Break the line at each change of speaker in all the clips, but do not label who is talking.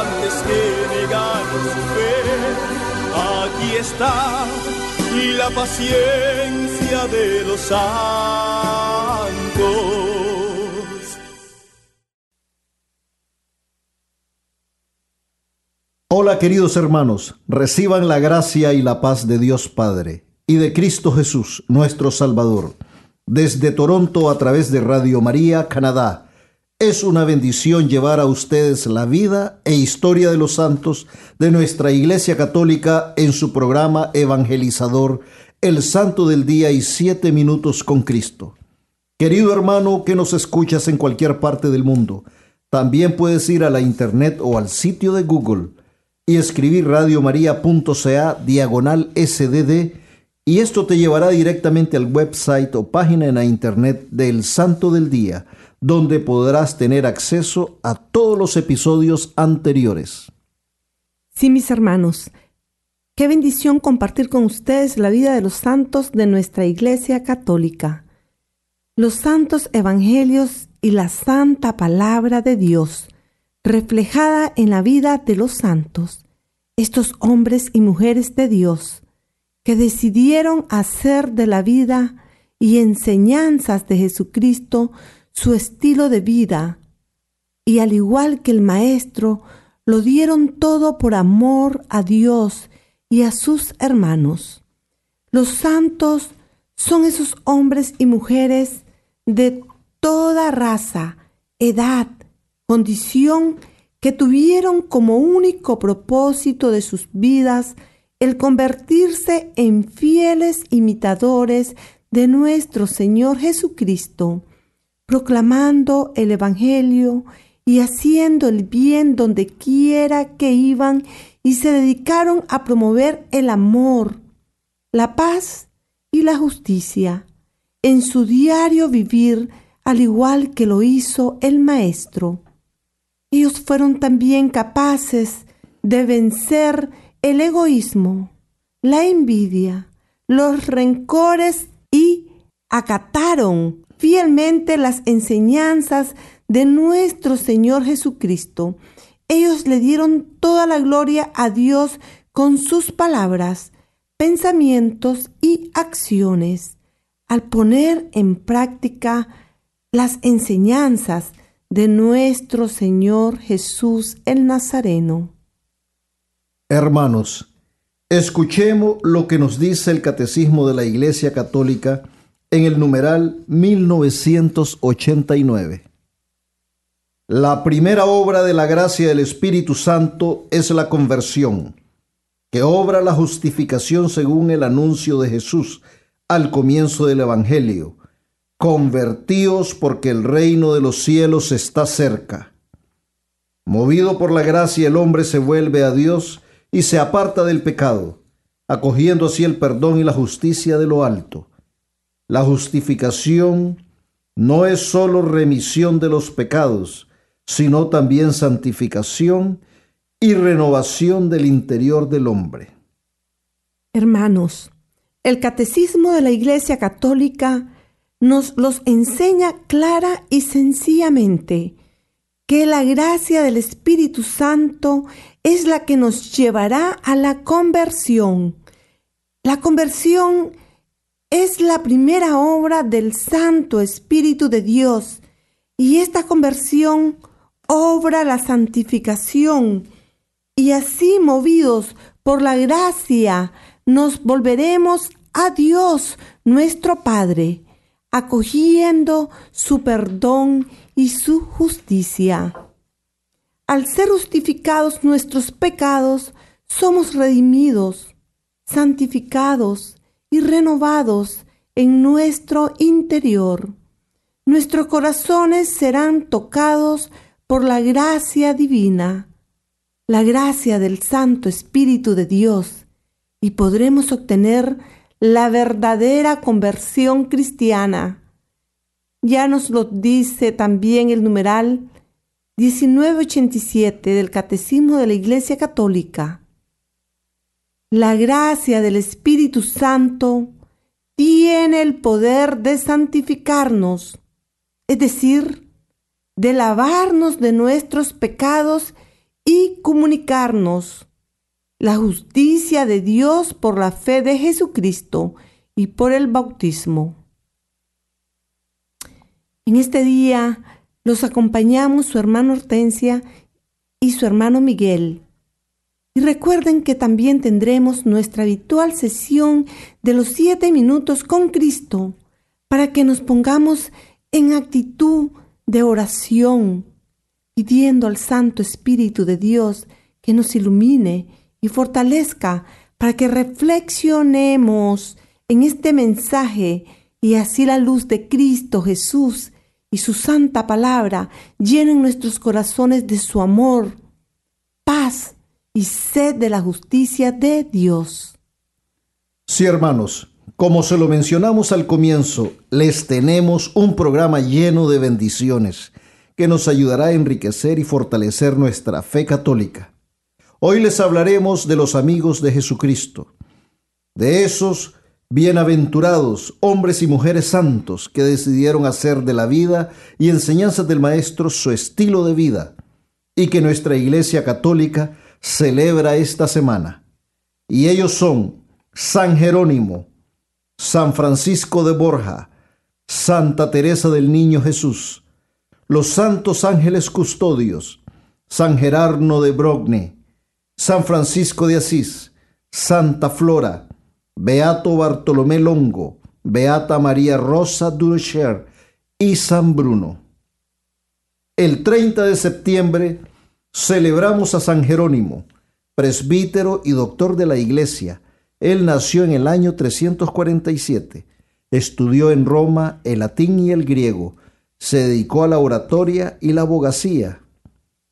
antes que negar su fe. Aquí está la paciencia de los santos.
Hola queridos hermanos, reciban la gracia y la paz de Dios Padre y de Cristo Jesús, nuestro Salvador. Desde Toronto a través de Radio María, Canadá. Es una bendición llevar a ustedes la vida e historia de los santos de nuestra Iglesia Católica en su programa evangelizador El Santo del Día y Siete Minutos con Cristo. Querido hermano que nos escuchas en cualquier parte del mundo, también puedes ir a la internet o al sitio de Google y escribir radiomaria.ca diagonal sdd y esto te llevará directamente al website o página en la internet del Santo del Día, donde podrás tener acceso a todos los episodios anteriores.
Sí, mis hermanos, qué bendición compartir con ustedes la vida de los santos de nuestra Iglesia Católica. Los santos evangelios y la santa palabra de Dios reflejada en la vida de los santos, estos hombres y mujeres de Dios, que decidieron hacer de la vida y enseñanzas de Jesucristo su estilo de vida, y al igual que el Maestro, lo dieron todo por amor a Dios y a sus hermanos. Los santos son esos hombres y mujeres de toda raza, edad, condición que tuvieron como único propósito de sus vidas el convertirse en fieles imitadores de nuestro Señor Jesucristo, proclamando el Evangelio y haciendo el bien donde quiera que iban y se dedicaron a promover el amor, la paz y la justicia en su diario vivir, al igual que lo hizo el Maestro. Ellos fueron también capaces de vencer el egoísmo, la envidia, los rencores y acataron fielmente las enseñanzas de nuestro Señor Jesucristo. Ellos le dieron toda la gloria a Dios con sus palabras, pensamientos y acciones, al poner en práctica las enseñanzas de nuestro Señor Jesús el Nazareno.
Hermanos, escuchemos lo que nos dice el Catecismo de la Iglesia Católica en el numeral 1989. La primera obra de la gracia del Espíritu Santo es la conversión, que obra la justificación según el anuncio de Jesús al comienzo del Evangelio. Convertíos porque el reino de los cielos está cerca. Movido por la gracia, el hombre se vuelve a Dios y se aparta del pecado, acogiendo así el perdón y la justicia de lo alto. La justificación no es sólo remisión de los pecados, sino también santificación y renovación del interior del hombre.
Hermanos, el catecismo de la Iglesia Católica nos los enseña clara y sencillamente que la gracia del Espíritu Santo es la que nos llevará a la conversión. La conversión es la primera obra del Santo Espíritu de Dios y esta conversión obra la santificación y así movidos por la gracia nos volveremos a Dios nuestro Padre, acogiendo su perdón y su justicia. Al ser justificados nuestros pecados, somos redimidos, santificados y renovados en nuestro interior. Nuestros corazones serán tocados por la gracia divina, la gracia del Santo Espíritu de Dios, y podremos obtener la verdadera conversión cristiana. Ya nos lo dice también el numeral 1987 del Catecismo de la Iglesia Católica. La gracia del Espíritu Santo tiene el poder de santificarnos, es decir, de lavarnos de nuestros pecados y comunicarnos la justicia de Dios por la fe de Jesucristo y por el bautismo. En este día los acompañamos su hermano Hortensia y su hermano Miguel. Y recuerden que también tendremos nuestra habitual sesión de los siete minutos con Cristo para que nos pongamos en actitud de oración, pidiendo al Santo Espíritu de Dios que nos ilumine y fortalezca para que reflexionemos en este mensaje y así la luz de Cristo Jesús y su santa palabra llenen nuestros corazones de su amor, paz y sed de la justicia de Dios.
Sí, hermanos, como se lo mencionamos al comienzo, les tenemos un programa lleno de bendiciones que nos ayudará a enriquecer y fortalecer nuestra fe católica. Hoy les hablaremos de los amigos de Jesucristo, de esos bienaventurados hombres y mujeres santos que decidieron hacer de la vida y enseñanzas del Maestro su estilo de vida y que nuestra Iglesia Católica celebra esta semana. Y ellos son San Jerónimo, San Francisco de Borja, Santa Teresa del Niño Jesús, los santos ángeles custodios, San Gerardo de Brogne, San Francisco de Asís, Santa Flora, Beato Bartolomé Longo, Beata María Rosa Dulcher y San Bruno. El 30 de septiembre celebramos a San Jerónimo, presbítero y doctor de la Iglesia. Él nació en el año 347. Estudió en Roma el latín y el griego. Se dedicó a la oratoria y la abogacía.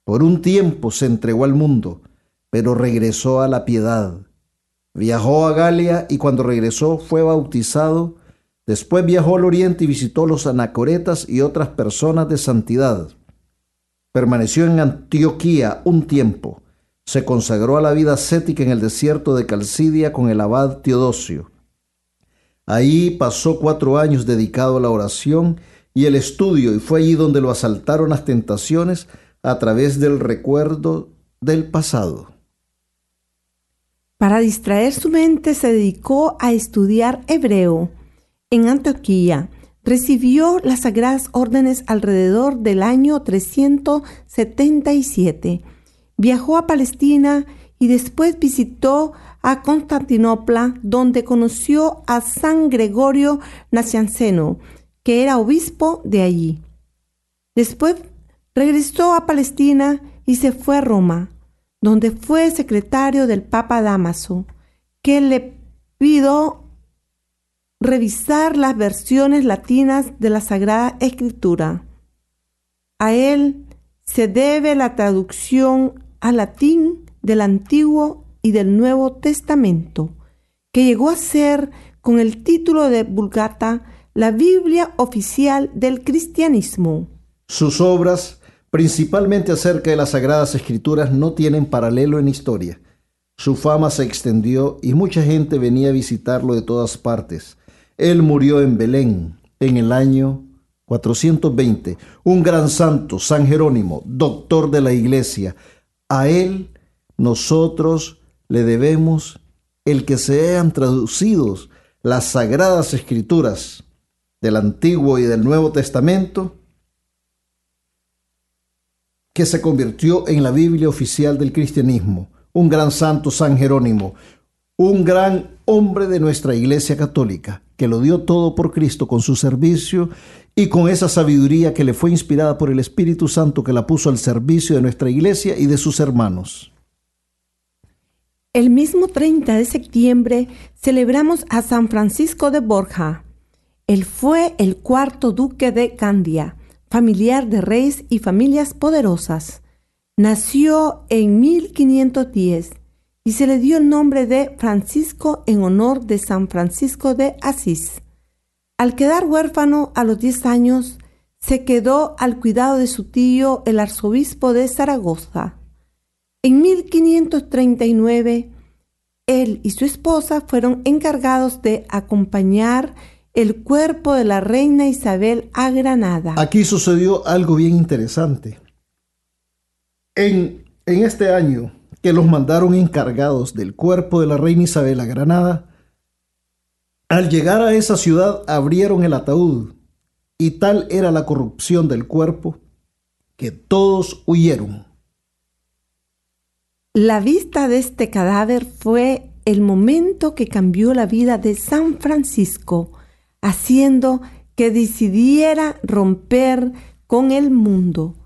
Por un tiempo se entregó al mundo pero regresó a la piedad. Viajó a Galia y cuando regresó fue bautizado. Después viajó al oriente y visitó los anacoretas y otras personas de santidad. Permaneció en Antioquía un tiempo. Se consagró a la vida ascética en el desierto de Calcidia con el abad Teodosio. Ahí pasó cuatro años dedicado a la oración y el estudio y fue allí donde lo asaltaron las tentaciones a través del recuerdo del pasado.
Para distraer su mente se dedicó a estudiar hebreo. En Antioquía recibió las sagradas órdenes alrededor del año 377. Viajó a Palestina y después visitó a Constantinopla, donde conoció a San Gregorio Nacianceno, que era obispo de allí. Después regresó a Palestina y se fue a Roma donde fue secretario del Papa Damaso, que le pidió revisar las versiones latinas de la Sagrada Escritura. A él se debe la traducción al latín del Antiguo y del Nuevo Testamento, que llegó a ser con el título de Vulgata la Biblia oficial del cristianismo.
Sus obras principalmente acerca de las Sagradas Escrituras, no tienen paralelo en historia. Su fama se extendió y mucha gente venía a visitarlo de todas partes. Él murió en Belén en el año 420. Un gran santo, San Jerónimo, doctor de la iglesia. A él nosotros le debemos el que sean traducidos las sagradas escrituras del Antiguo y del Nuevo Testamento que se convirtió en la Biblia oficial del cristianismo. un gran santo San Jerónimo, un gran hombre de nuestra Iglesia Católica, que lo dio todo por Cristo con su servicio y con esa sabiduría que le fue inspirada por el Espíritu Santo que la puso al servicio de nuestra Iglesia y de sus hermanos.
El mismo 30 de septiembre celebramos a San Francisco de Borja. Él fue el cuarto duque de Candia, familiar de reyes y familias poderosas. Nació en 1510 y se le dio el nombre de Francisco en honor de San Francisco de Asís. Al quedar huérfano a los 10 años, se quedó al cuidado de su tío, el arzobispo de Zaragoza. En 1539, él y su esposa fueron encargados de acompañar el cuerpo de la reina Isabel a Granada.
Aquí sucedió algo bien interesante. En, en este año que los mandaron encargados del cuerpo de la reina Isabel a Granada, al llegar a esa ciudad abrieron el ataúd y tal era la corrupción del cuerpo que todos huyeron.
La vista de este cadáver fue el momento que cambió la vida de San Francisco, haciendo que decidiera romper con el mundo.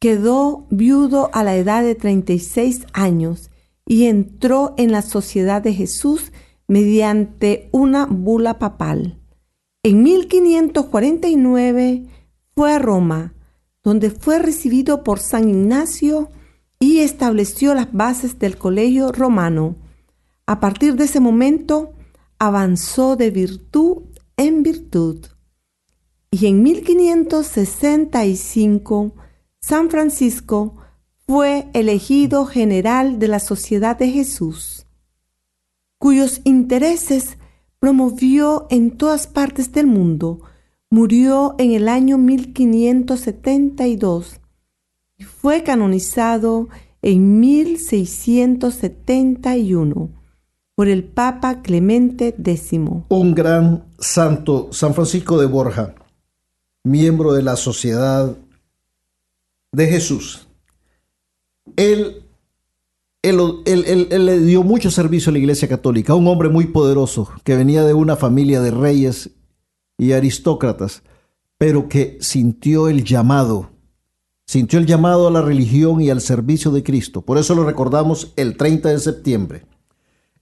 Quedó viudo a la edad de 36 años y entró en la sociedad de Jesús mediante una bula papal. En 1549 fue a Roma, donde fue recibido por San Ignacio y estableció las bases del colegio romano. A partir de ese momento avanzó de virtud en virtud. Y en 1565 San Francisco fue elegido general de la Sociedad de Jesús, cuyos intereses promovió en todas partes del mundo. Murió en el año 1572 y fue canonizado en 1671 por el Papa Clemente X.
Un gran santo, San Francisco de Borja, miembro de la Sociedad de Jesús. Él, él, le dio mucho servicio a la Iglesia Católica, un hombre muy poderoso que venía de una familia de reyes y aristócratas, pero que sintió el llamado sintió el llamado a la religión y al servicio de Cristo. Por eso lo recordamos el 30 de septiembre.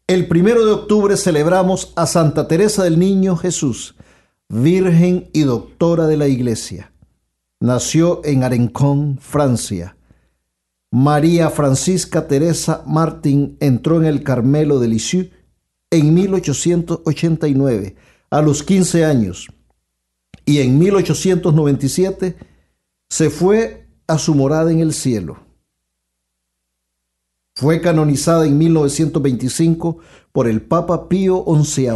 El primero de octubre celebramos a Santa Teresa del Niño Jesús, Virgen y Doctora de la Iglesia. Nació en Arencón, Francia. María Francisca Teresa Martín entró en el Carmelo de Lisieux en 1889, a los 15 años, y en 1897 se fue a su morada en el cielo. Fue canonizada en 1925 por el Papa Pío XI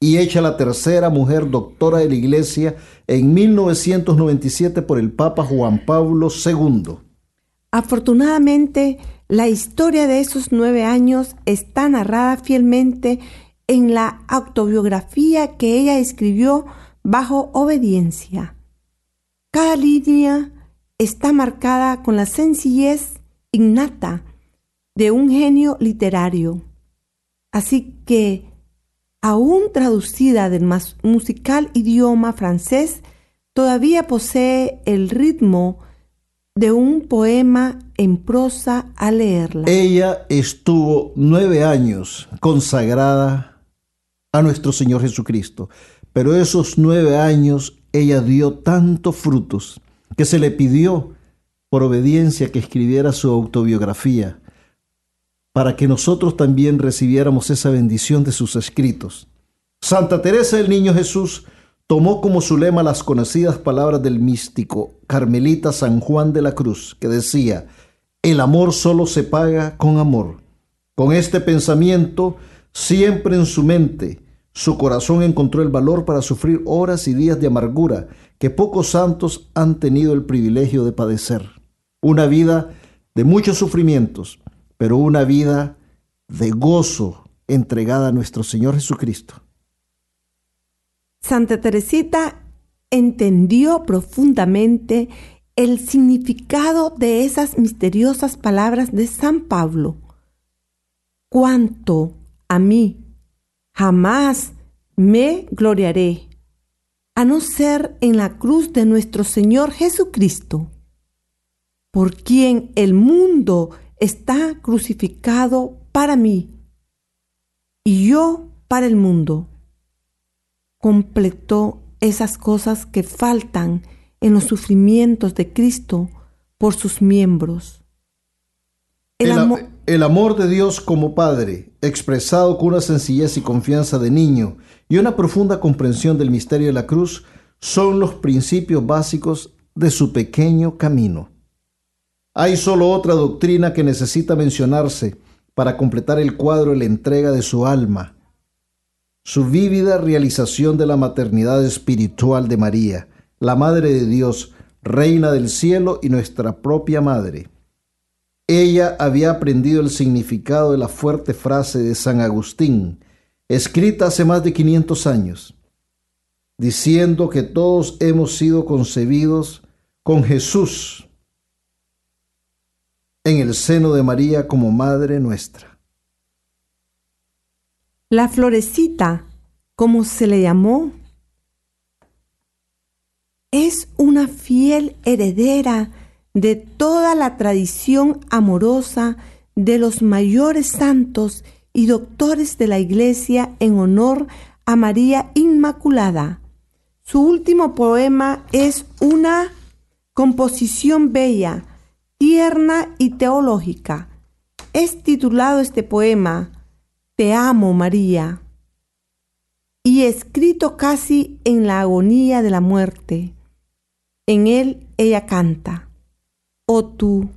y hecha la tercera mujer doctora de la Iglesia en 1997 por el Papa Juan Pablo II.
Afortunadamente, la historia de esos nueve años está narrada fielmente en la autobiografía que ella escribió bajo obediencia. Cada línea está marcada con la sencillez innata de un genio literario. Así que, aún traducida del musical idioma francés, todavía posee el ritmo de un poema en prosa al leerla.
Ella estuvo nueve años consagrada a nuestro Señor Jesucristo, pero esos nueve años ella dio tantos frutos que se le pidió por obediencia que escribiera su autobiografía, para que nosotros también recibiéramos esa bendición de sus escritos. Santa Teresa del Niño Jesús tomó como su lema las conocidas palabras del místico carmelita San Juan de la Cruz, que decía, el amor solo se paga con amor. Con este pensamiento, siempre en su mente, su corazón encontró el valor para sufrir horas y días de amargura que pocos santos han tenido el privilegio de padecer. Una vida de muchos sufrimientos, pero una vida de gozo entregada a nuestro Señor Jesucristo.
Santa Teresita entendió profundamente el significado de esas misteriosas palabras de San Pablo. cuanto a mí jamás me gloriaré, a no ser en la cruz de nuestro Señor Jesucristo, por quien el mundo está crucificado para mí y yo para el mundo. Completó esas cosas que faltan en los sufrimientos de Cristo por sus miembros.
El, el, amor de Dios como Padre, expresado con una sencillez y confianza de niño y una profunda comprensión del misterio de la cruz, son los principios básicos de su pequeño camino. Hay solo otra doctrina que necesita mencionarse para completar el cuadro de la entrega de su alma, su vívida realización de la maternidad espiritual de María, la Madre de Dios, Reina del cielo y nuestra propia Madre. Ella había aprendido el significado de la fuerte frase de San Agustín, escrita hace más de 500 años, diciendo que todos hemos sido concebidos con Jesús en el seno de María como Madre nuestra.
La florecita, como se le llamó, es una fiel heredera de toda la tradición amorosa de los mayores santos y doctores de la Iglesia en honor a María Inmaculada. Su último poema es una composición bella, tierna y teológica. Es titulado este poema Te amo María y escrito casi en la agonía de la muerte. En él ella canta, Oh tú,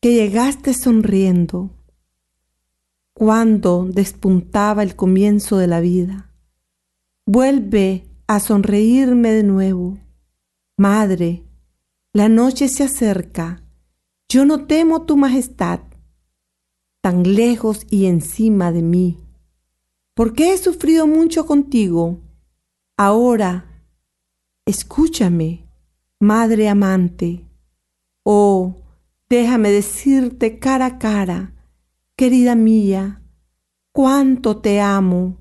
que llegaste sonriendo, cuando despuntaba el comienzo de la vida, vuelve a sonreírme de nuevo. Madre, la noche se acerca, yo no temo tu majestad, tan lejos y encima de mí, porque he sufrido mucho contigo. Ahora, escúchame Madre amante, oh, déjame decirte cara a cara, querida mía, cuánto te amo,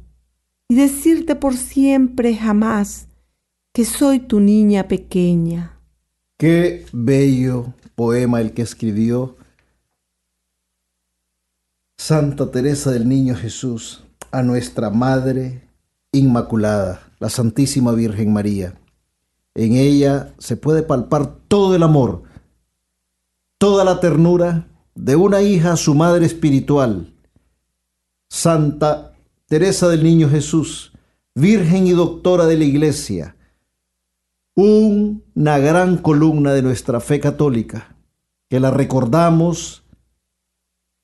y decirte por siempre jamás que soy tu niña pequeña.
Qué bello poema el que escribió Santa Teresa del Niño Jesús a nuestra Madre Inmaculada, la Santísima Virgen María. En ella se puede palpar todo el amor, toda la ternura de una hija a su madre espiritual. Santa Teresa del Niño Jesús, Virgen y Doctora de la Iglesia, una gran columna de nuestra fe católica, que la recordamos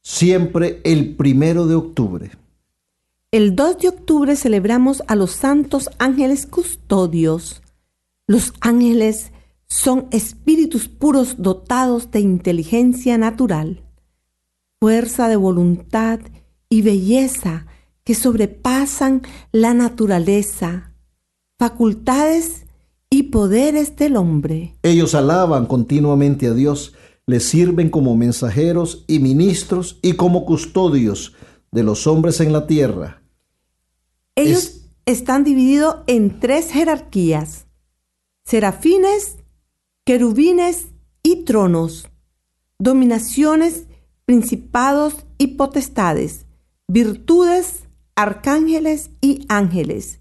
siempre el primero de octubre.
El 2 de octubre celebramos a los santos ángeles custodios los ángeles son espíritus puros dotados de inteligencia natural, fuerza de voluntad y belleza que sobrepasan la naturaleza, facultades y poderes del hombre.
Ellos alaban continuamente a Dios, le sirven como mensajeros y ministros y como custodios de los hombres en la tierra.
Ellos están divididos en tres jerarquías serafines, querubines y tronos, dominaciones, principados y potestades, virtudes, arcángeles y ángeles,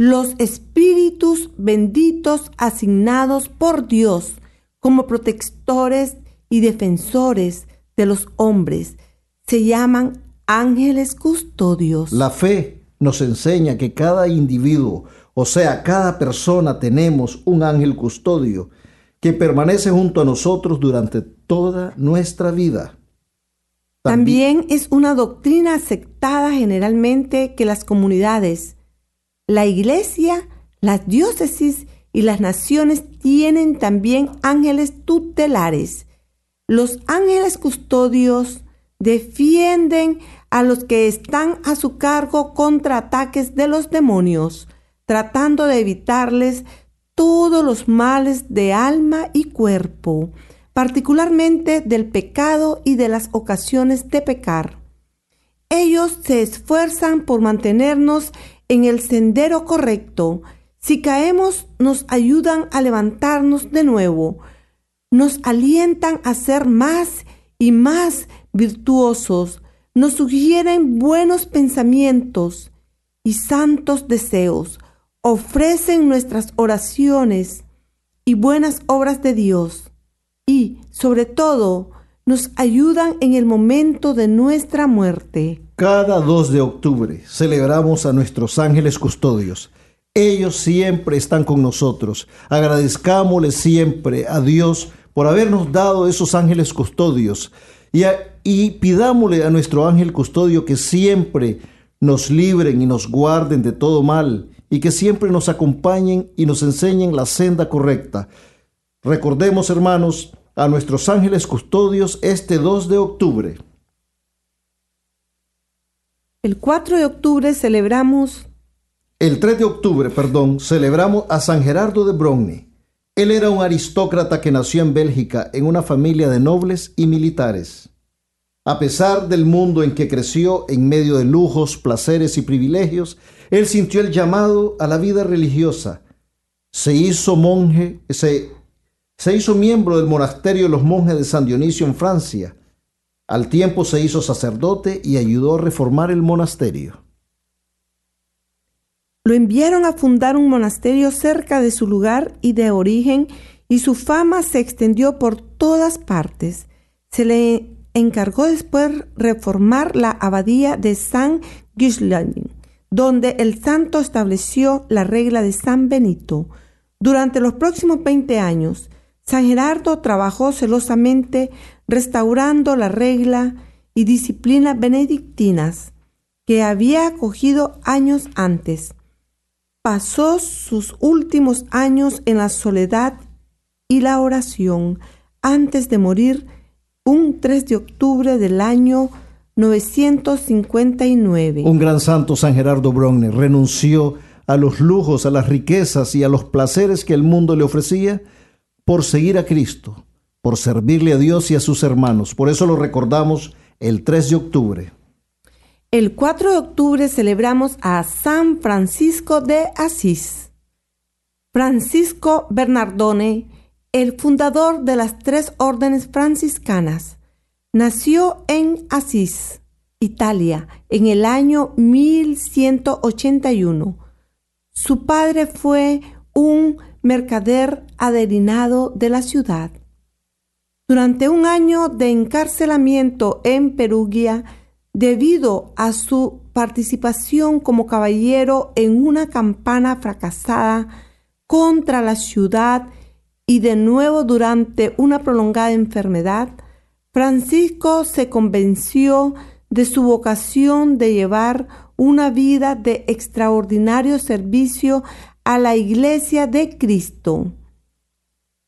los espíritus benditos asignados por Dios como protectores y defensores de los hombres, se llaman ángeles custodios.
La fe nos enseña que cada individuo o sea, cada persona tenemos un ángel custodio que permanece junto a nosotros durante toda nuestra vida.
También, es una doctrina aceptada generalmente que las comunidades, la iglesia, las diócesis y las naciones tienen también ángeles tutelares. Los ángeles custodios defienden a los que están a su cargo contra ataques de los demonios tratando de evitarles todos los males de alma y cuerpo, particularmente del pecado y de las ocasiones de pecar. Ellos se esfuerzan por mantenernos en el sendero correcto. Si caemos, nos ayudan a levantarnos de nuevo. Nos alientan a ser más y más virtuosos. Nos sugieren buenos pensamientos y santos deseos. Ofrecen nuestras oraciones y buenas obras de Dios. Y, sobre todo, nos ayudan en el momento de nuestra muerte.
Cada 2 de octubre celebramos a nuestros ángeles custodios. Ellos siempre están con nosotros. Agradezcámosle siempre a Dios por habernos dado esos ángeles custodios y, y pidámosle a nuestro ángel custodio que siempre nos libren y nos guarden de todo mal y que siempre nos acompañen y nos enseñen la senda correcta. Recordemos, hermanos, a nuestros ángeles custodios este 2 de octubre.
El 4 de octubre celebramos...
El 3 de octubre, perdón, celebramos a San Gerardo de Brogni. Él era un aristócrata que nació en Bélgica en una familia de nobles y militares. A pesar del mundo en que creció en medio de lujos, placeres y privilegios, él sintió el llamado a la vida religiosa. Se hizo monje, se se hizo miembro del monasterio de los monjes de San Dionisio en Francia. Al tiempo se hizo sacerdote y ayudó a reformar el monasterio.
Lo enviaron a fundar un monasterio cerca de su lugar y de origen y su fama se extendió por todas partes. Se le encargó después reformar la abadía de San Gislain, donde el santo estableció la regla de San Benito. Durante los próximos 20 años, San Gerardo trabajó celosamente restaurando la regla y disciplina benedictinas que había acogido años antes. Pasó sus últimos años en la soledad y la oración antes de morir un 3 de octubre del año 959.
Un gran santo San Gerardo Brogner renunció a los lujos, a las riquezas y a los placeres que el mundo le ofrecía por seguir a Cristo, por servirle a Dios y a sus hermanos. Por eso lo recordamos el 3 de octubre.
El 4 de octubre celebramos a San Francisco de Asís. Francisco Bernardone, el fundador de las tres órdenes franciscanas, nació en Asís, Italia, en el año 1181. Su padre fue un mercader aderinado de la ciudad. Durante un año de encarcelamiento en Perugia, debido a su participación como caballero en una campana fracasada contra la ciudad y de nuevo durante una prolongada enfermedad, Francisco se convenció de su vocación de llevar una vida de extraordinario servicio a la Iglesia de Cristo.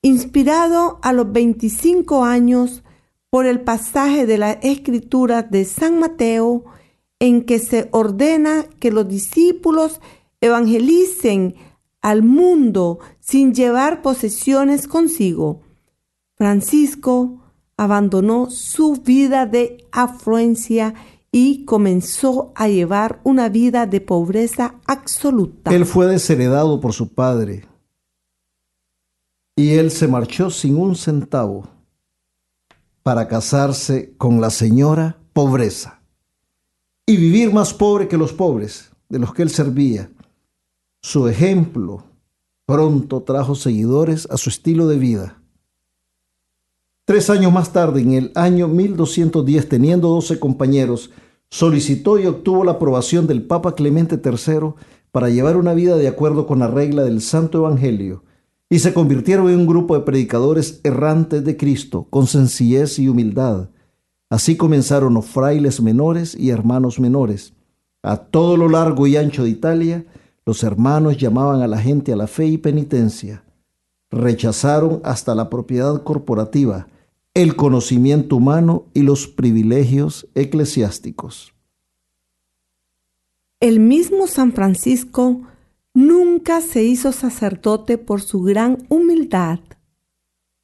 Inspirado a los 25 años por el pasaje de la Escritura de San Mateo, en que se ordena que los discípulos evangelicen al mundo sin llevar posesiones consigo. Francisco abandonó su vida de afluencia y comenzó a llevar una vida de pobreza absoluta.
Él fue desheredado por su padre y él se marchó sin un centavo para casarse con la señora pobreza y vivir más pobre que los pobres de los que él servía. Su ejemplo pronto trajo seguidores a su estilo de vida. Tres años más tarde, en el año 1210, teniendo doce compañeros, solicitó y obtuvo la aprobación del Papa Clemente III para llevar una vida de acuerdo con la regla del Santo Evangelio, y se convirtieron en un grupo de predicadores errantes de Cristo, con sencillez y humildad. Así comenzaron los frailes menores y hermanos menores. A todo lo largo y ancho de Italia, los hermanos llamaban a la gente a la fe y penitencia. Rechazaron hasta la propiedad corporativa, el conocimiento humano y los privilegios eclesiásticos.
El mismo San Francisco nunca se hizo sacerdote por su gran humildad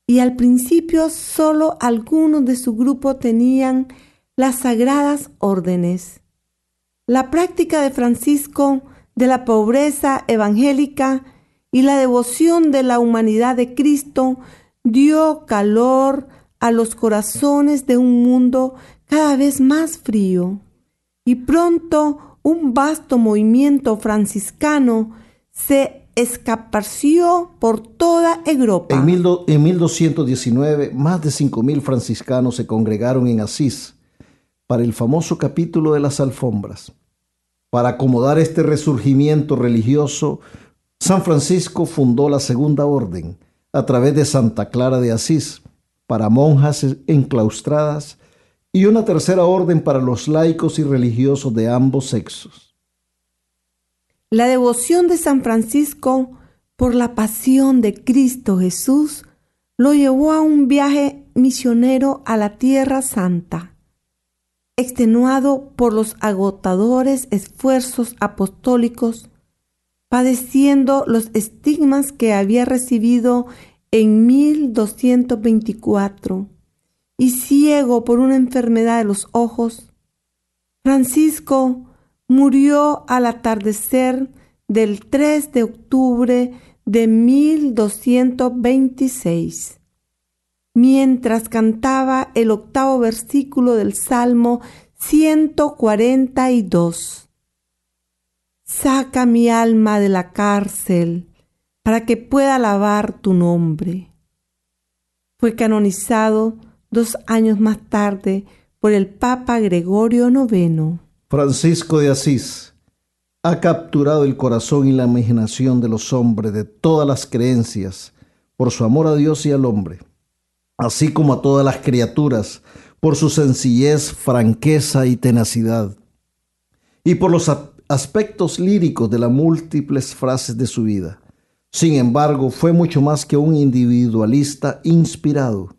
y al principio solo algunos de su grupo tenían las sagradas órdenes. La práctica de Francisco de la pobreza evangélica y la devoción de la humanidad de Cristo dio calor a los corazones de un mundo cada vez más frío. Y pronto un vasto movimiento franciscano se escaparció por toda Europa.
En, 1219, más de 5.000 franciscanos se congregaron en Asís para el famoso capítulo de las alfombras. Para acomodar este resurgimiento religioso, San Francisco fundó la Segunda Orden a través de Santa Clara de Asís para monjas enclaustradas y una tercera orden para los laicos y religiosos de ambos sexos.
La devoción de San Francisco por la pasión de Cristo Jesús lo llevó a un viaje misionero a la Tierra Santa extenuado por los agotadores esfuerzos apostólicos, padeciendo los estigmas que había recibido en 1224 y ciego por una enfermedad de los ojos, Francisco murió al atardecer del 3 de octubre de 1226 mientras cantaba el octavo versículo del Salmo 142. Saca mi alma de la cárcel para que pueda alabar tu nombre. Fue canonizado dos años más tarde por el Papa Gregorio IX.
Francisco de Asís ha capturado el corazón y la imaginación de los hombres de todas las creencias por su amor a Dios y al hombre así como a todas las criaturas, por su sencillez, franqueza y tenacidad, y por los aspectos líricos de las múltiples frases de su vida. Sin embargo, fue mucho más que un individualista inspirado.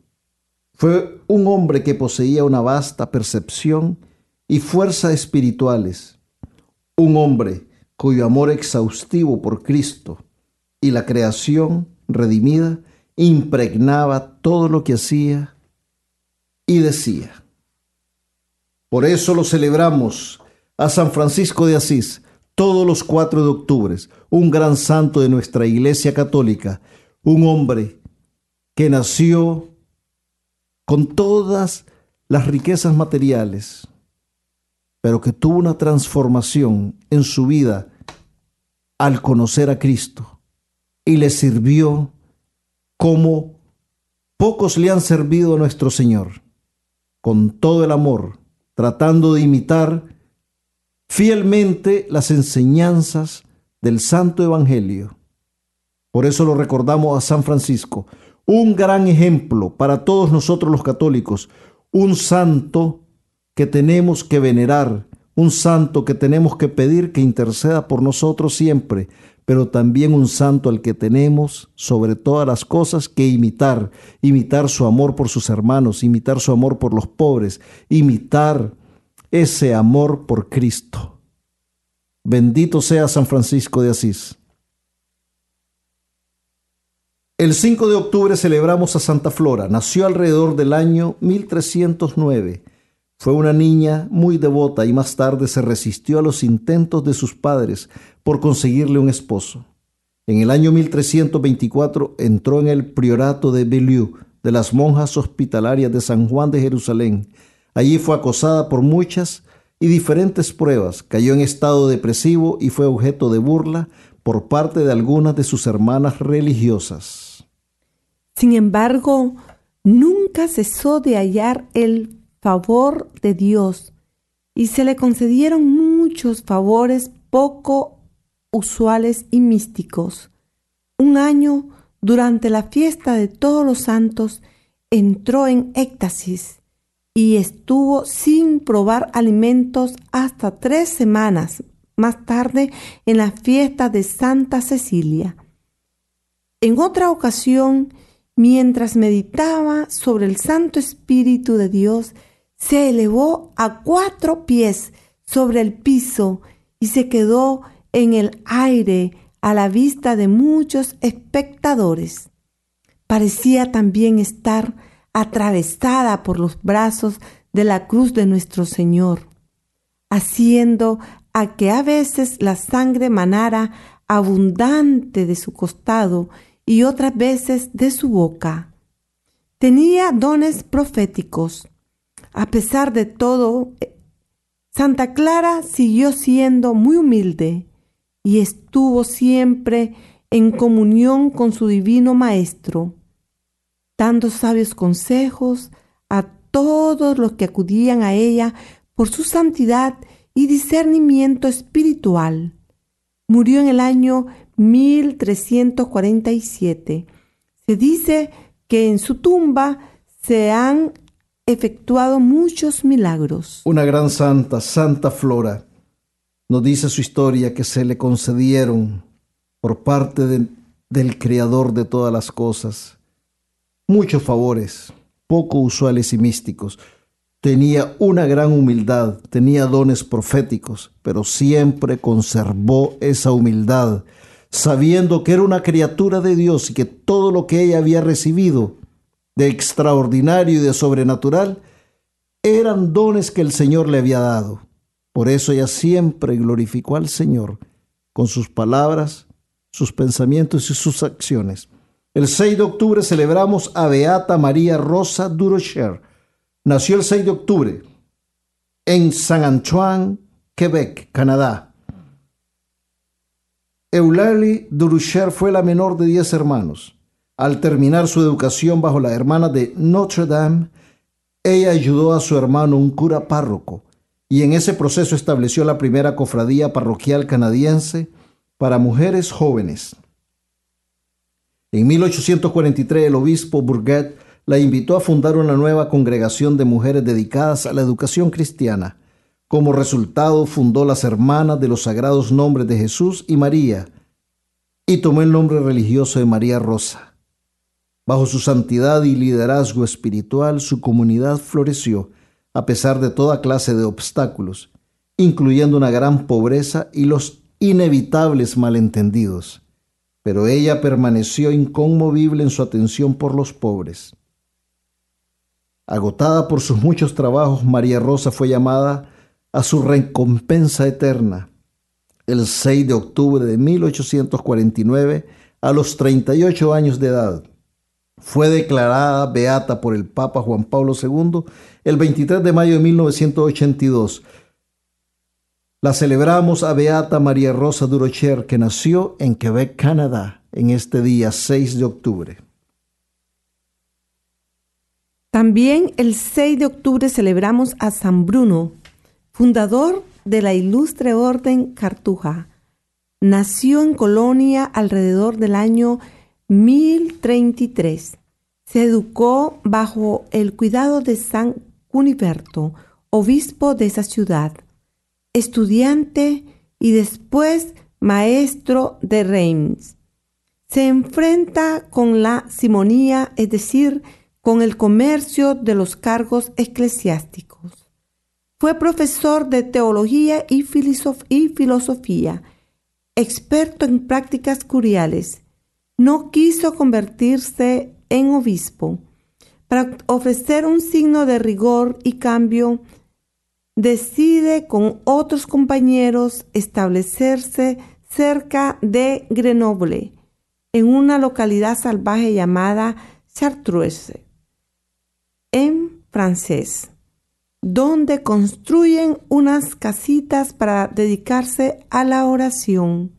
Fue un hombre que poseía una vasta percepción y fuerza espirituales. Un hombre cuyo amor exhaustivo por Cristo y la creación redimida impregnaba todo lo que hacía y decía. Por eso lo celebramos a San Francisco de Asís todos los 4 de octubre, un gran santo de nuestra Iglesia Católica, un hombre que nació con todas las riquezas materiales, pero que tuvo una transformación en su vida al conocer a Cristo y le sirvió como pocos le han servido a nuestro Señor, con todo el amor, tratando de imitar fielmente las enseñanzas del Santo Evangelio. Por eso lo recordamos a San Francisco, un gran ejemplo para todos nosotros los católicos, un santo que tenemos que venerar, un santo que tenemos que pedir que interceda por nosotros siempre, pero también un santo al que tenemos sobre todas las cosas que imitar, imitar su amor por sus hermanos, imitar su amor por los pobres, imitar ese amor por Cristo. Bendito sea San Francisco de Asís. El 5 de octubre celebramos a Santa Flora. Nació alrededor del año 1309 fue una niña muy devota y más tarde se resistió a los intentos de sus padres por conseguirle un esposo. En el año 1324 entró en el priorato de Belieu de las monjas hospitalarias de San Juan de Jerusalén. Allí fue acosada por muchas y diferentes pruebas, cayó en estado depresivo y fue objeto de burla por parte de algunas de sus hermanas religiosas.
Sin embargo, nunca cesó de hallar el favor de Dios y se le concedieron muchos favores poco usuales y místicos. Un año, durante la fiesta de todos los santos, entró en éxtasis y estuvo sin probar alimentos hasta tres semanas más tarde en la fiesta de Santa Cecilia. En otra ocasión, mientras meditaba sobre el Santo Espíritu de Dios, se elevó a cuatro pies sobre el piso y se quedó en el aire a la vista de muchos espectadores. Parecía también estar atravesada por los brazos de la cruz de nuestro Señor, haciendo a que a veces la sangre manara abundante de su costado y otras veces de su boca. Tenía dones proféticos. A pesar de todo, Santa Clara siguió siendo muy humilde y estuvo siempre en comunión con su divino Maestro, dando sabios consejos a todos los que acudían a ella por su santidad y discernimiento espiritual. Murió en el año 1347. Se dice que en su tumba se han efectuado muchos milagros.
Una gran santa, Santa Flora, nos dice su historia que se le concedieron por parte del Creador de todas las cosas muchos favores, poco usuales y místicos. Tenía una gran humildad, tenía dones proféticos, pero siempre conservó esa humildad, sabiendo que era una criatura de Dios y que todo lo que ella había recibido de extraordinario y de sobrenatural, eran dones que el Señor le había dado. Por eso ella siempre glorificó al Señor con sus palabras, sus pensamientos y sus acciones. El 6 de octubre celebramos a Beata María Rosa Durocher. Nació el 6 de octubre en San Antoine, Quebec, Canadá. Eulalie Durocher fue la menor de 10 hermanos. Al terminar su educación bajo la hermana de Notre Dame, ella ayudó a su hermano, un cura párroco, y en ese proceso estableció la primera cofradía parroquial canadiense para mujeres jóvenes. En 1843 el obispo Bourget la invitó a fundar una nueva congregación de mujeres dedicadas a la educación cristiana. Como resultado fundó las Hermanas de los Sagrados Nombres de Jesús y María y tomó el nombre religioso de María Rosa. Bajo su santidad y liderazgo espiritual, su comunidad floreció a pesar de toda clase de obstáculos, incluyendo una gran pobreza y los inevitables malentendidos. Pero ella permaneció inconmovible en su atención por los pobres. Agotada por sus muchos trabajos, María Rosa fue llamada a su recompensa eterna el 6 de octubre de 1849 a los 38 años de edad. Fue declarada beata por el Papa Juan Pablo II el 23 de mayo de 1982. La celebramos a Beata María Rosa Durocher, que nació en Quebec, Canadá, en este día 6 de octubre.
También el 6 de octubre celebramos a San Bruno, fundador de la ilustre orden Cartuja. Nació en Colonia alrededor del año 1033. Se educó bajo el cuidado de San Cuniberto, obispo de esa ciudad, estudiante y después maestro de Reims. Se enfrenta con la simonía, es decir, con el comercio de los cargos eclesiásticos. Fue profesor de teología y, filosofía, experto en prácticas curiales no quiso convertirse en obispo. Para ofrecer un signo de rigor y cambio, decide con otros compañeros establecerse cerca de Grenoble, en una localidad salvaje llamada Chartreuse, en francés, donde construyen unas casitas para dedicarse a la oración.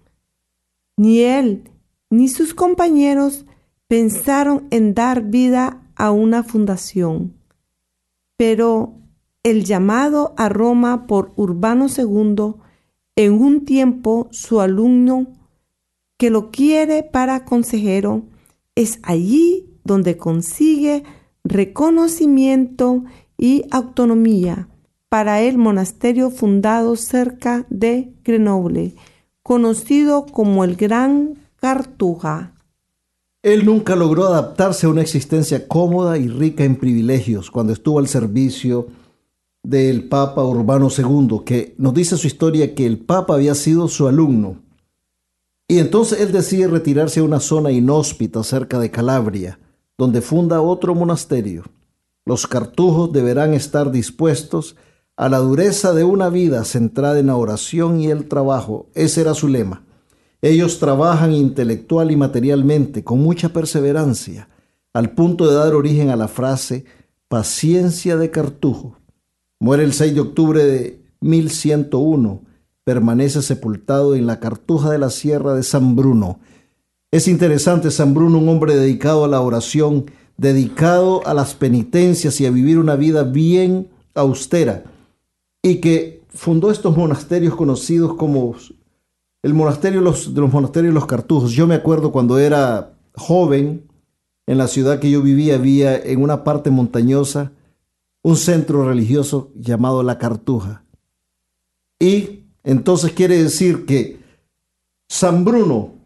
Ni él ni sus compañeros pensaron en dar vida a una fundación. Pero el llamado a Roma por Urbano II, en un tiempo su alumno que lo quiere para consejero, es allí donde consigue reconocimiento y autonomía para el monasterio fundado cerca de Grenoble, conocido como el Gran Cartuja.
Él nunca logró adaptarse a una existencia cómoda y rica en privilegios cuando estuvo al servicio del Papa Urbano II, que nos dice su historia que el Papa había sido su alumno. Y entonces él decide retirarse a una zona inhóspita cerca de Calabria, donde funda otro monasterio. Los cartujos deberán estar dispuestos a la dureza de una vida centrada en la oración y el trabajo. Ese era su lema. Ellos trabajan intelectual y materialmente con mucha perseverancia, al punto de dar origen a la frase paciencia de cartujo. Muere el 6 de octubre de 1101. Permanece sepultado en la cartuja de la sierra de San Bruno. Es interesante, San Bruno, un hombre dedicado a la oración, dedicado a las penitencias y a vivir una vida bien austera, y que fundó estos monasterios conocidos como el monasterio de los, monasterios los cartujos. Yo me acuerdo cuando era joven, en la ciudad que yo vivía había en una parte montañosa un centro religioso llamado La Cartuja. Y entonces quiere decir que San Bruno,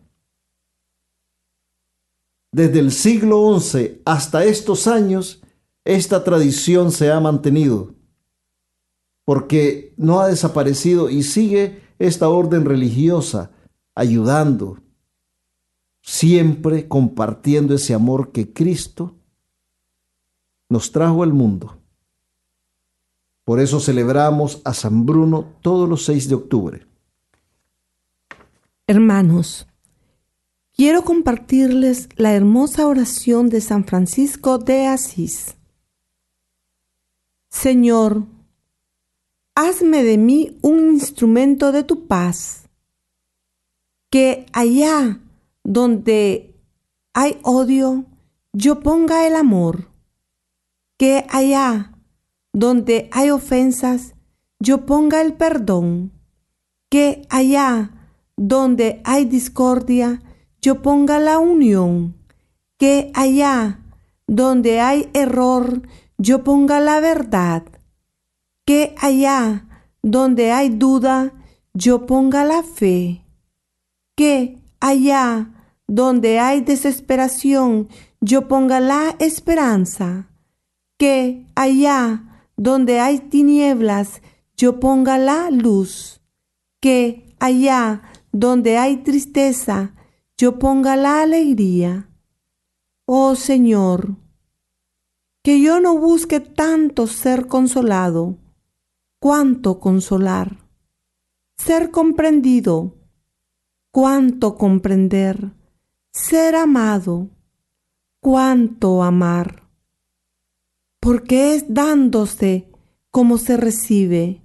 desde el siglo XI hasta estos años, esta tradición se ha mantenido, porque no ha desaparecido y sigue esta orden religiosa ayudando, siempre compartiendo ese amor que Cristo nos trajo al mundo. Por eso celebramos a San Bruno todos los 6 de octubre.
Hermanos, quiero compartirles la hermosa oración de San Francisco de Asís. Señor, hazme de mí un instrumento de tu paz, que allá donde hay odio, yo ponga el amor, que allá donde hay ofensas, yo ponga el perdón, que allá donde hay discordia, yo ponga la unión, que allá donde hay error, yo ponga la verdad, que allá donde hay duda, yo ponga la fe, que allá donde hay desesperación, yo ponga la esperanza, que allá donde hay tinieblas, yo ponga la luz, que allá donde hay tristeza, yo ponga la alegría. Oh Señor, que yo no busque tanto ser consolado, cuanto consolar, ser comprendido, cuanto comprender, ser amado, cuanto amar porque es dándose como se recibe,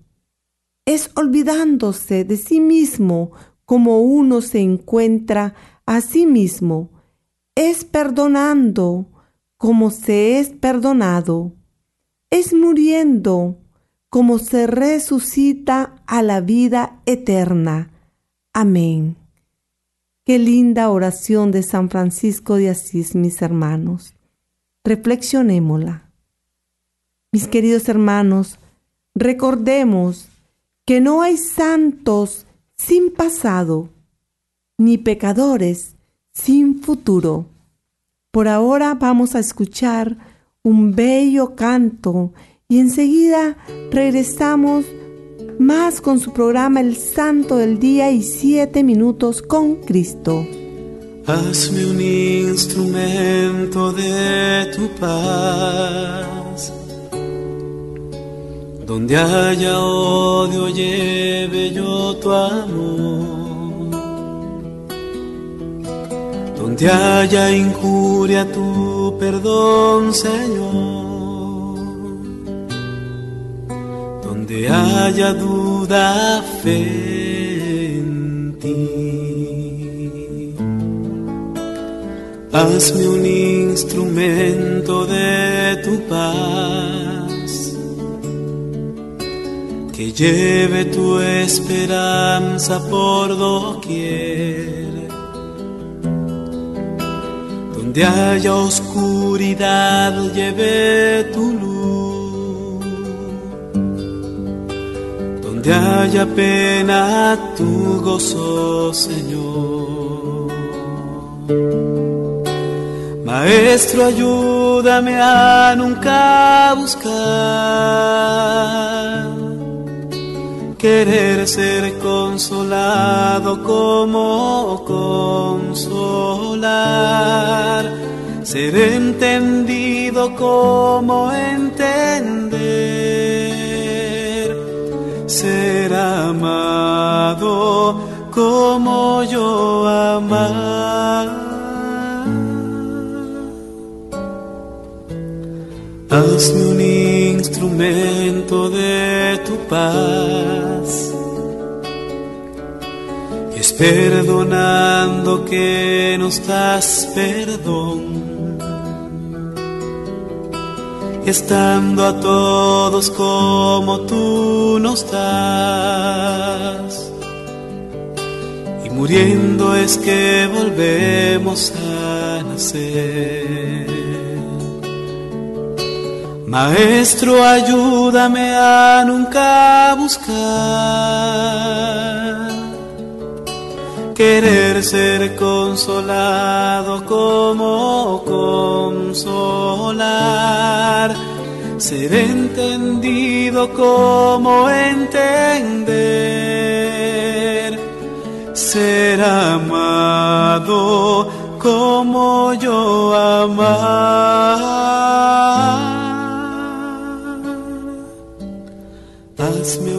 es olvidándose de sí mismo como uno se encuentra a sí mismo, es perdonando como se es perdonado, es muriendo como se resucita a la vida eterna. Amén. Qué linda oración de San Francisco de Asís, mis hermanos. Reflexionémosla. Mis queridos hermanos, recordemos que no hay santos sin pasado, ni pecadores sin futuro. Por ahora vamos a escuchar un bello canto y enseguida regresamos más con su programa El Santo del Día y Siete Minutos con Cristo.
Hazme un instrumento de tu paz donde haya odio, lleve yo tu amor. Donde haya injuria, tu perdón, Señor. Donde haya duda, fe en ti. Hazme un instrumento de tu paz que lleve tu esperanza por doquier. Donde haya oscuridad, lleve tu luz. Donde haya pena, tu gozo, Señor. Maestro, ayúdame a nunca buscar querer ser consolado como consolar, ser entendido como entender, ser amado como yo amar. Hazme un instrumento de tu paz. Perdonando que nos das perdón estando a todos como tú nos das. Y muriendo es que volvemos a nacer. Maestro, ayúdame a nunca buscar querer ser consolado como consolar, ser entendido como entender, ser amado como yo amar. Hazme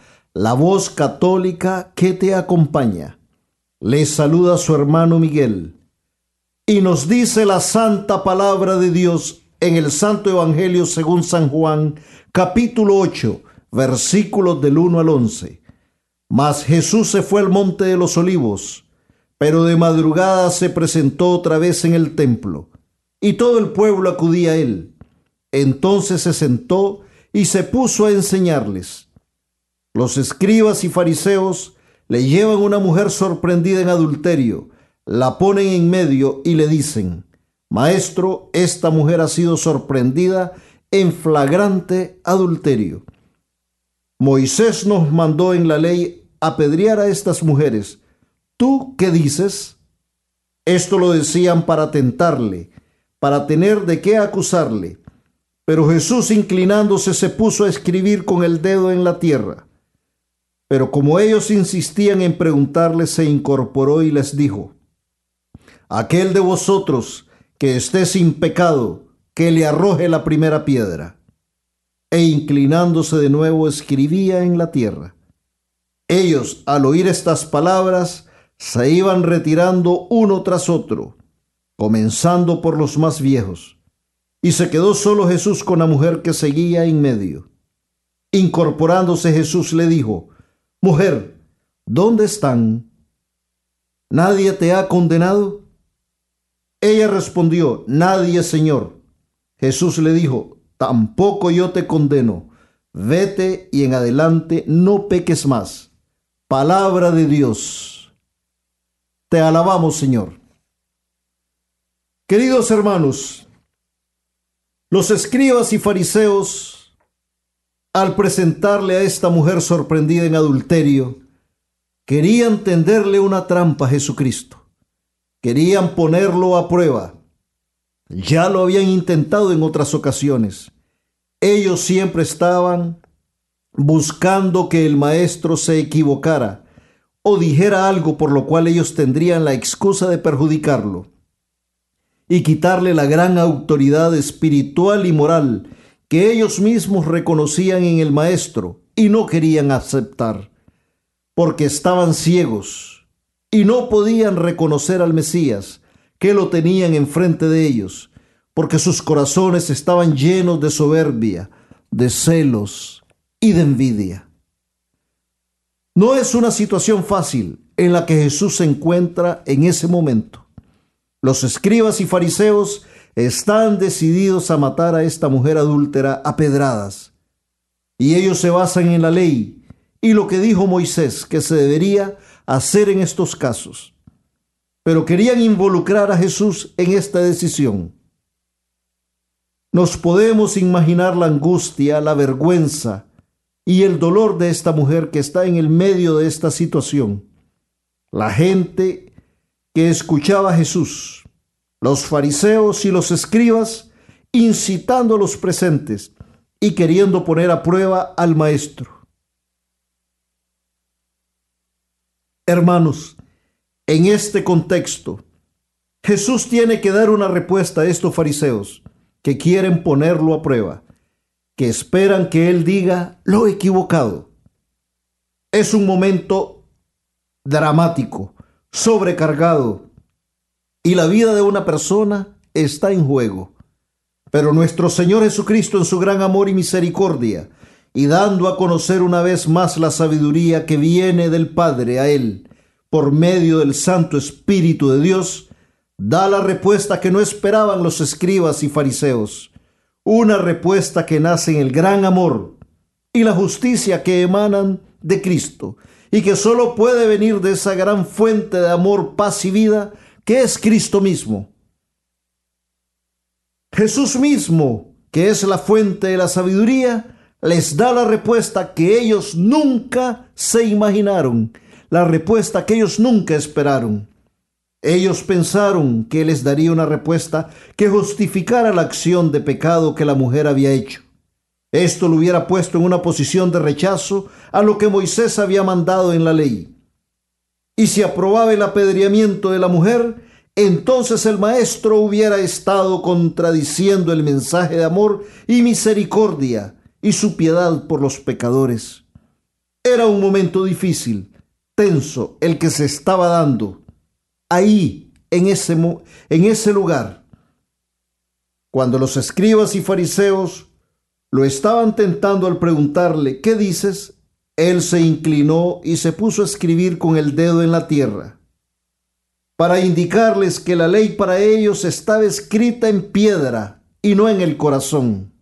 la voz católica que te acompaña. Les saluda su hermano Miguel y nos dice la santa palabra de Dios en el Santo Evangelio según San Juan, capítulo 8, versículos del 1 al 11. Mas Jesús se fue al monte de los olivos, pero de madrugada se presentó otra vez en el templo, y todo el pueblo acudía a él. Entonces se sentó y se puso a enseñarles. Los escribas y fariseos le llevan una mujer sorprendida en adulterio, la ponen en medio y le dicen, Maestro, esta mujer ha sido sorprendida en flagrante adulterio. Moisés nos mandó en la ley apedrear a estas mujeres. ¿Tú qué dices? Esto lo decían para tentarle, para tener de qué acusarle. Pero Jesús inclinándose se puso a escribir con el dedo en la tierra. Pero como ellos insistían en preguntarle, se incorporó y les dijo, Aquel de vosotros que esté sin pecado, que le arroje la primera piedra. E inclinándose de nuevo escribía en la tierra. Ellos, al oír estas palabras, se iban retirando uno tras otro, comenzando por los más viejos. Y se quedó solo Jesús con la mujer que seguía en medio. Incorporándose Jesús le dijo, Mujer, ¿dónde están? ¿Nadie te ha condenado? Ella respondió, Nadie, Señor. Jesús le dijo, Tampoco yo te condeno. Vete y en adelante no peques más. Palabra de Dios. Te alabamos, Señor. Queridos hermanos, los escribas y fariseos al presentarle a esta mujer sorprendida en adulterio, querían tenderle una trampa a Jesucristo. Querían ponerlo a prueba. Ya lo habían intentado en otras ocasiones. Ellos siempre estaban buscando que el maestro se equivocara o dijera algo por lo cual ellos tendrían la excusa de perjudicarlo y quitarle la gran autoridad espiritual y moral que ellos mismos reconocían en el Maestro y no querían aceptar, porque estaban ciegos y no podían reconocer al Mesías que lo tenían enfrente de ellos, porque sus corazones estaban llenos de soberbia, de celos y de envidia. No es una situación fácil en la que Jesús se encuentra en ese momento. Los escribas y fariseos están decididos a matar a esta mujer adúltera a pedradas. Y ellos se basan en la ley y lo que dijo Moisés que se debería hacer en estos casos. Pero querían involucrar a Jesús en esta decisión. Nos podemos imaginar la angustia, la vergüenza y el dolor de esta mujer que está en el medio de esta situación. La gente que escuchaba a Jesús, los fariseos y los escribas, incitando a los presentes y queriendo poner a prueba al maestro. Hermanos, en este contexto, Jesús tiene que dar una respuesta a estos fariseos que quieren ponerlo a prueba, que esperan que Él diga lo equivocado. Es un momento dramático, sobrecargado, y la vida de una persona está en juego. Pero nuestro Señor Jesucristo en su gran amor y misericordia, y dando a conocer una vez más la sabiduría que viene del Padre a Él, por medio del Santo Espíritu de Dios, da la respuesta que no esperaban los escribas y fariseos, una respuesta que nace en el gran amor y la justicia que emanan de Cristo y que solo puede venir de esa gran fuente de amor, paz y vida es Cristo mismo. Jesús mismo, que es la fuente de la sabiduría, les da la respuesta que ellos nunca se imaginaron, la respuesta que ellos nunca esperaron. Ellos pensaron que les daría una respuesta que justificara la acción de pecado que la mujer había hecho. Esto lo hubiera puesto en una posición de rechazo a lo que Moisés había mandado en la ley. Y si aprobaba el apedreamiento de la mujer, entonces el maestro hubiera estado contradiciendo el mensaje de amor y misericordia y su piedad por los pecadores. Era un momento difícil, tenso, el que se estaba dando ahí, en ese, en ese lugar, cuando los escribas y fariseos lo estaban tentando al preguntarle, ¿qué dices? Él se inclinó y se puso a escribir con el dedo en la tierra, para indicarles que la ley para ellos estaba escrita en piedra y no en el corazón.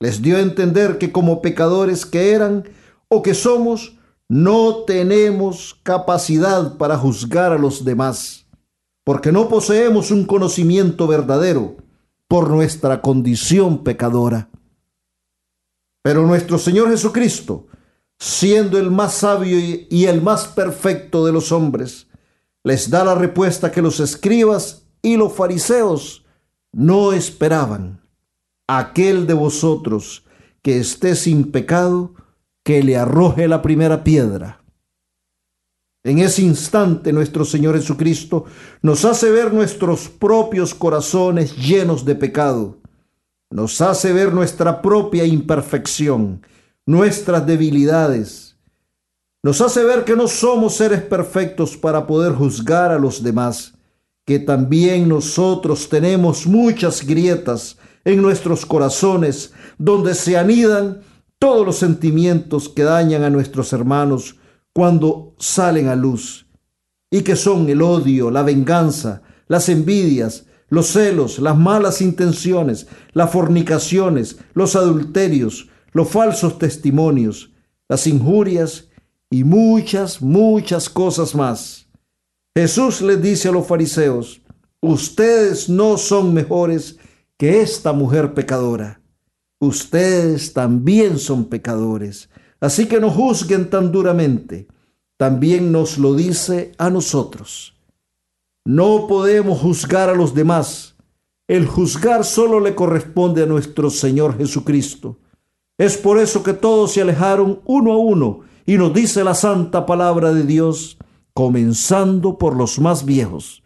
Les dio a entender que como pecadores que eran o que somos, no tenemos capacidad para juzgar a los demás, porque no poseemos un conocimiento verdadero por nuestra condición pecadora. Pero nuestro Señor Jesucristo, siendo el más sabio y el más perfecto de los hombres, les da la respuesta que los escribas y los fariseos no esperaban. Aquel de vosotros que esté sin pecado, que le arroje la primera piedra. En ese instante nuestro Señor Jesucristo nos hace ver nuestros propios corazones llenos de pecado, nos hace ver nuestra propia imperfección, nuestras debilidades, nos hace ver que no somos seres perfectos para poder juzgar a los demás, que también nosotros tenemos muchas grietas en nuestros corazones donde se anidan todos los sentimientos que dañan a nuestros hermanos cuando salen a luz, y que son el odio, la venganza, las envidias, los celos, las malas intenciones, las fornicaciones, los adulterios, los falsos testimonios, las injurias y muchas, muchas cosas más. Jesús les dice a los fariseos, ustedes no son mejores que esta mujer pecadora ustedes también son pecadores. Así que no juzguen tan duramente. También nos lo dice a nosotros. No podemos juzgar a los demás. El juzgar solo le corresponde a nuestro Señor Jesucristo. Es por eso que todos se alejaron uno a uno y nos dice la santa palabra de Dios, comenzando por los más viejos,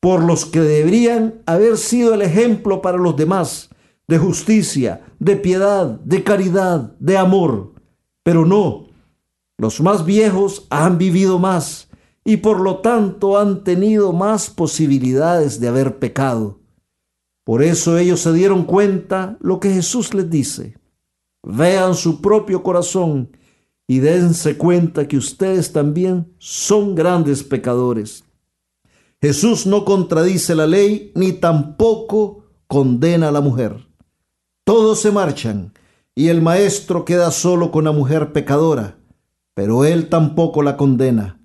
por los que deberían haber sido el ejemplo para los demás de justicia, de piedad, de caridad, de amor. Pero no, los más viejos han vivido más y por lo tanto han tenido más posibilidades de haber pecado. Por eso ellos se dieron cuenta lo que Jesús les dice. Vean su propio corazón y dense cuenta que ustedes también son grandes pecadores. Jesús no contradice la ley ni tampoco condena a la mujer. Todos se marchan y el maestro queda solo con la mujer pecadora, pero él tampoco la condena.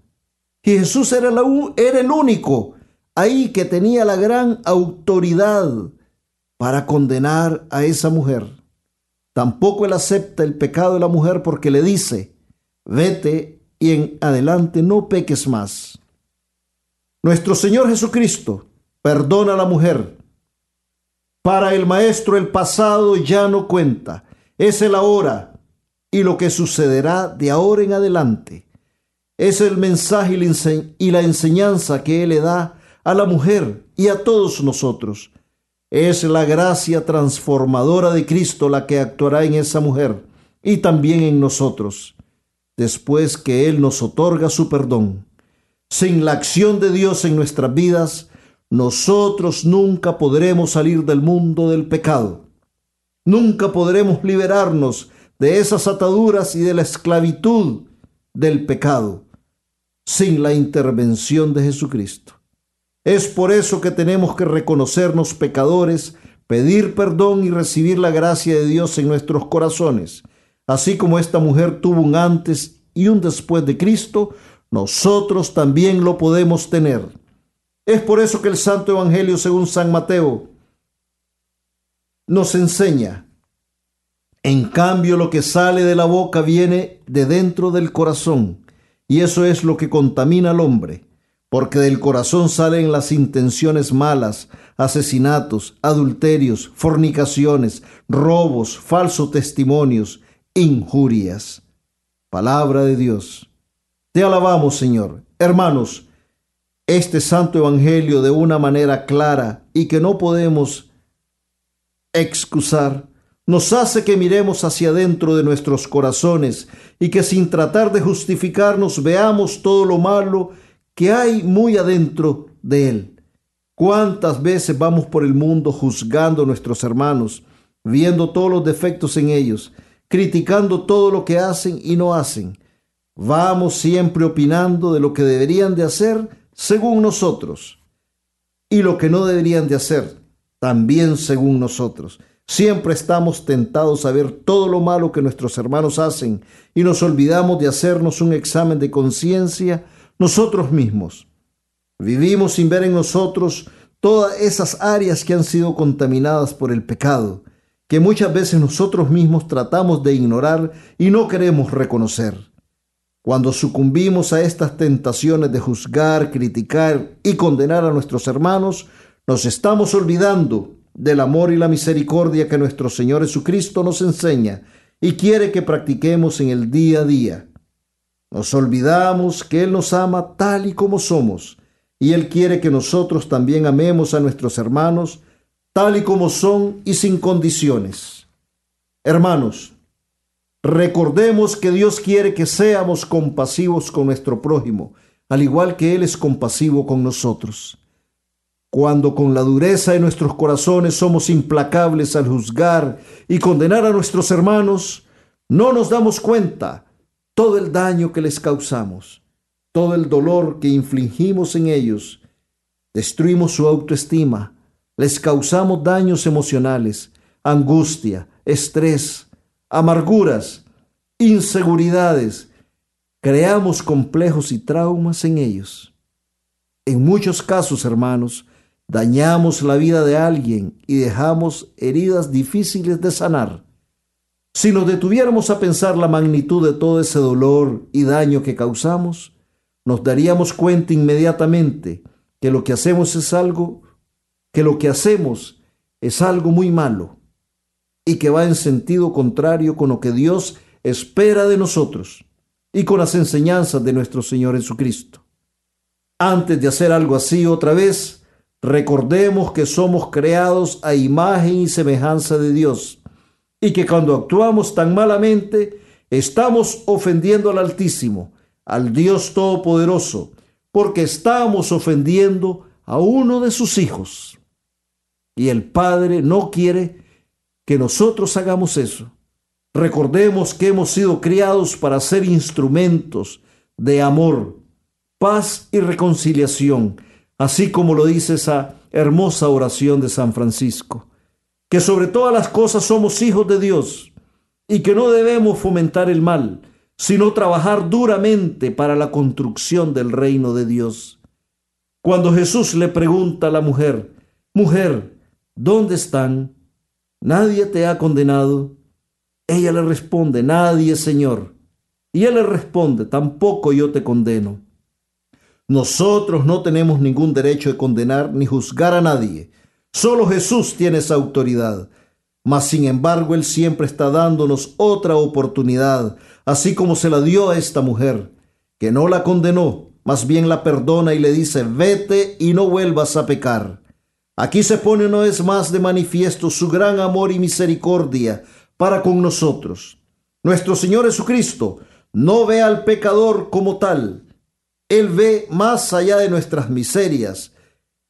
Y Jesús era, era el único ahí que tenía la gran autoridad para condenar a esa mujer. Tampoco él acepta el pecado de la mujer porque le dice, vete y en adelante no peques más. Nuestro Señor Jesucristo perdona a la mujer. Para el maestro el pasado ya no cuenta, es el ahora y lo que sucederá de ahora en adelante. Es el mensaje y la enseñanza que Él le da a la mujer y a todos nosotros. Es la gracia transformadora de Cristo la que actuará en esa mujer y también en nosotros, después que Él nos otorga su perdón. Sin la acción de Dios en nuestras vidas, nosotros nunca podremos salir del mundo del pecado. Nunca podremos liberarnos de esas ataduras y de la esclavitud del pecado sin la intervención de Jesucristo. Es por eso que tenemos que reconocernos pecadores, pedir perdón y recibir la gracia de Dios en nuestros corazones. Así como esta mujer tuvo un antes y un después de Cristo, nosotros también lo podemos tener. Es por eso que el Santo Evangelio según San Mateo nos enseña. En cambio, lo que sale de la boca viene de dentro del corazón, y eso es lo que contamina al hombre porque del corazón salen las intenciones malas, asesinatos, adulterios, fornicaciones, robos, falsos testimonios, injurias. Palabra de Dios. Te alabamos, Señor. Hermanos, este santo evangelio de una manera clara y que no podemos excusar, nos hace que miremos hacia adentro de nuestros corazones y que sin tratar de justificarnos veamos todo lo malo que hay muy adentro de él. ¿Cuántas veces vamos por el mundo juzgando a nuestros hermanos, viendo todos los defectos en ellos, criticando todo lo que hacen y no hacen? Vamos siempre opinando de lo que deberían de hacer según nosotros y lo que no deberían de hacer también según nosotros. Siempre estamos tentados a ver todo lo malo que nuestros hermanos hacen y nos olvidamos de hacernos un examen de conciencia nosotros mismos. Vivimos sin ver en nosotros todas esas áreas que han sido contaminadas por el pecado, que muchas veces nosotros mismos tratamos de ignorar y no queremos reconocer. Cuando sucumbimos a estas tentaciones de juzgar, criticar y condenar a nuestros hermanos, nos estamos olvidando del amor y la misericordia que nuestro Señor Jesucristo nos enseña y quiere que practiquemos en el día a día. Nos olvidamos que Él nos ama tal y como somos, y Él quiere que nosotros también amemos a nuestros hermanos tal y como son y sin condiciones. Hermanos, recordemos que Dios quiere que seamos compasivos con nuestro prójimo, al igual que Él es compasivo con nosotros. Cuando con la dureza de nuestros corazones somos implacables al juzgar y condenar a nuestros hermanos, no nos damos cuenta todo el daño que les causamos, todo el dolor que infligimos en ellos, destruimos su autoestima, les causamos daños emocionales, angustia, estrés, amarguras, inseguridades, creamos complejos y traumas en ellos. En muchos casos, hermanos, dañamos la vida de alguien y dejamos heridas difíciles de sanar. Si nos detuviéramos a pensar la magnitud de todo ese dolor y daño que causamos, nos daríamos cuenta inmediatamente que lo que hacemos es algo, que lo que hacemos es algo muy malo y que va en sentido contrario con lo que Dios espera de nosotros y con las enseñanzas de nuestro Señor Jesucristo. Antes de hacer algo así otra vez, recordemos que somos creados a imagen y semejanza de Dios y que cuando actuamos tan malamente estamos ofendiendo al Altísimo, al Dios Todopoderoso, porque estamos ofendiendo a uno de sus hijos. Y el Padre no quiere que nosotros hagamos eso. Recordemos que hemos sido criados para ser instrumentos de amor, paz y reconciliación, así como lo dice esa hermosa oración de San Francisco que sobre todas las cosas somos hijos de Dios y que no debemos fomentar el mal, sino trabajar duramente para la construcción del reino de Dios. Cuando Jesús le pregunta a la mujer, Mujer, ¿dónde están? ¿Nadie te ha condenado? Ella le responde, nadie, Señor. Y él le responde, tampoco yo te condeno. Nosotros no tenemos ningún derecho de condenar ni juzgar a nadie. Solo Jesús tiene esa autoridad. Mas sin embargo, Él siempre está dándonos otra oportunidad, así como se la dio a esta mujer, que no la condenó, más bien la perdona y le dice, vete y no vuelvas a pecar. Aquí se pone una vez más de manifiesto su gran amor y misericordia para con nosotros. Nuestro Señor Jesucristo no ve al pecador como tal. Él ve más allá de nuestras miserias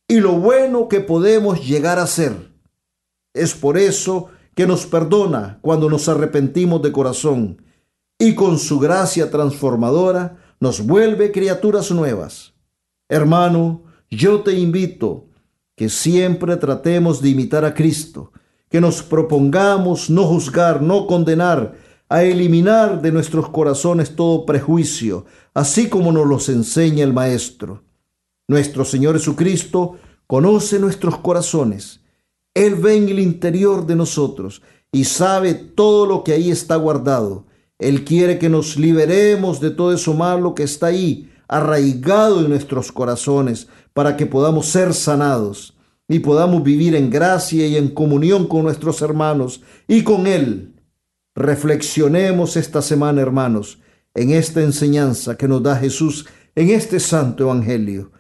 y lo bueno que podemos llegar a ser. Es por eso que nos perdona cuando nos arrepentimos de corazón y con su gracia transformadora nos vuelve criaturas nuevas. Hermano, yo te invito que siempre tratemos de imitar a Cristo, que nos propongamos no juzgar, no condenar, a eliminar de nuestros corazones todo prejuicio, así como nos los enseña el Maestro. Nuestro Señor Jesucristo conoce nuestros corazones. Él ve en el interior de nosotros y sabe todo lo que ahí está guardado. Él quiere que nos liberemos de todo eso malo que está ahí, arraigado en nuestros corazones, para que podamos ser sanados y podamos vivir en gracia y en comunión con nuestros hermanos y con Él. Reflexionemos esta semana, hermanos, en esta enseñanza que nos da Jesús en este santo Evangelio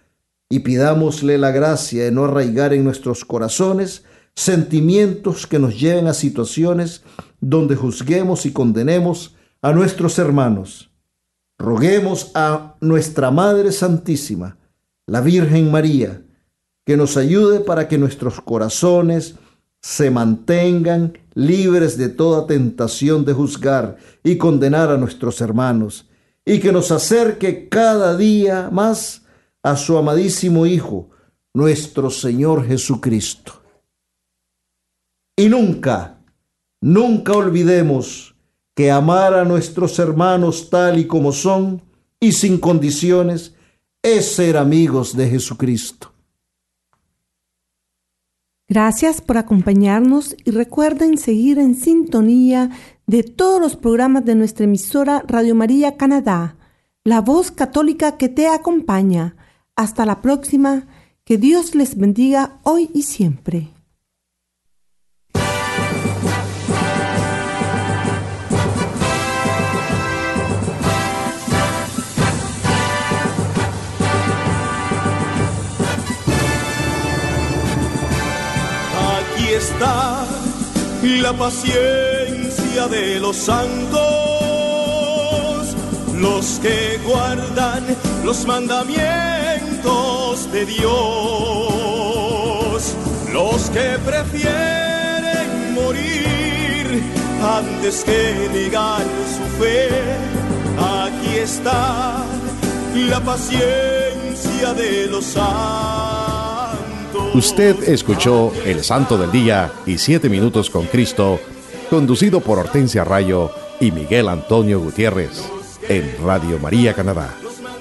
y pidámosle la gracia de no arraigar en nuestros corazones sentimientos que nos lleven a situaciones donde juzguemos y condenemos a nuestros hermanos. Roguemos a nuestra Madre Santísima, la Virgen María, que nos ayude para que nuestros corazones se mantengan libres de toda tentación de juzgar y condenar a nuestros hermanos, y que nos acerque cada día más a su amadísimo Hijo, nuestro Señor Jesucristo. Y nunca, nunca olvidemos que amar a nuestros hermanos tal y como son y sin condiciones es ser amigos de Jesucristo.
Gracias por acompañarnos y recuerden seguir en sintonía de todos los programas de nuestra emisora Radio María Canadá, la voz católica que te acompaña. Hasta la próxima, que Dios les bendiga hoy y siempre.
está la paciencia de los santos, los que guardan los mandamientos de Dios, los que prefieren morir antes que negar su fe. Aquí está la paciencia de los santos.
Usted escuchó El Santo del Día y Siete Minutos con Cristo, conducido por Hortensia Rayo y Miguel Antonio Gutiérrez, en Radio María Canadá,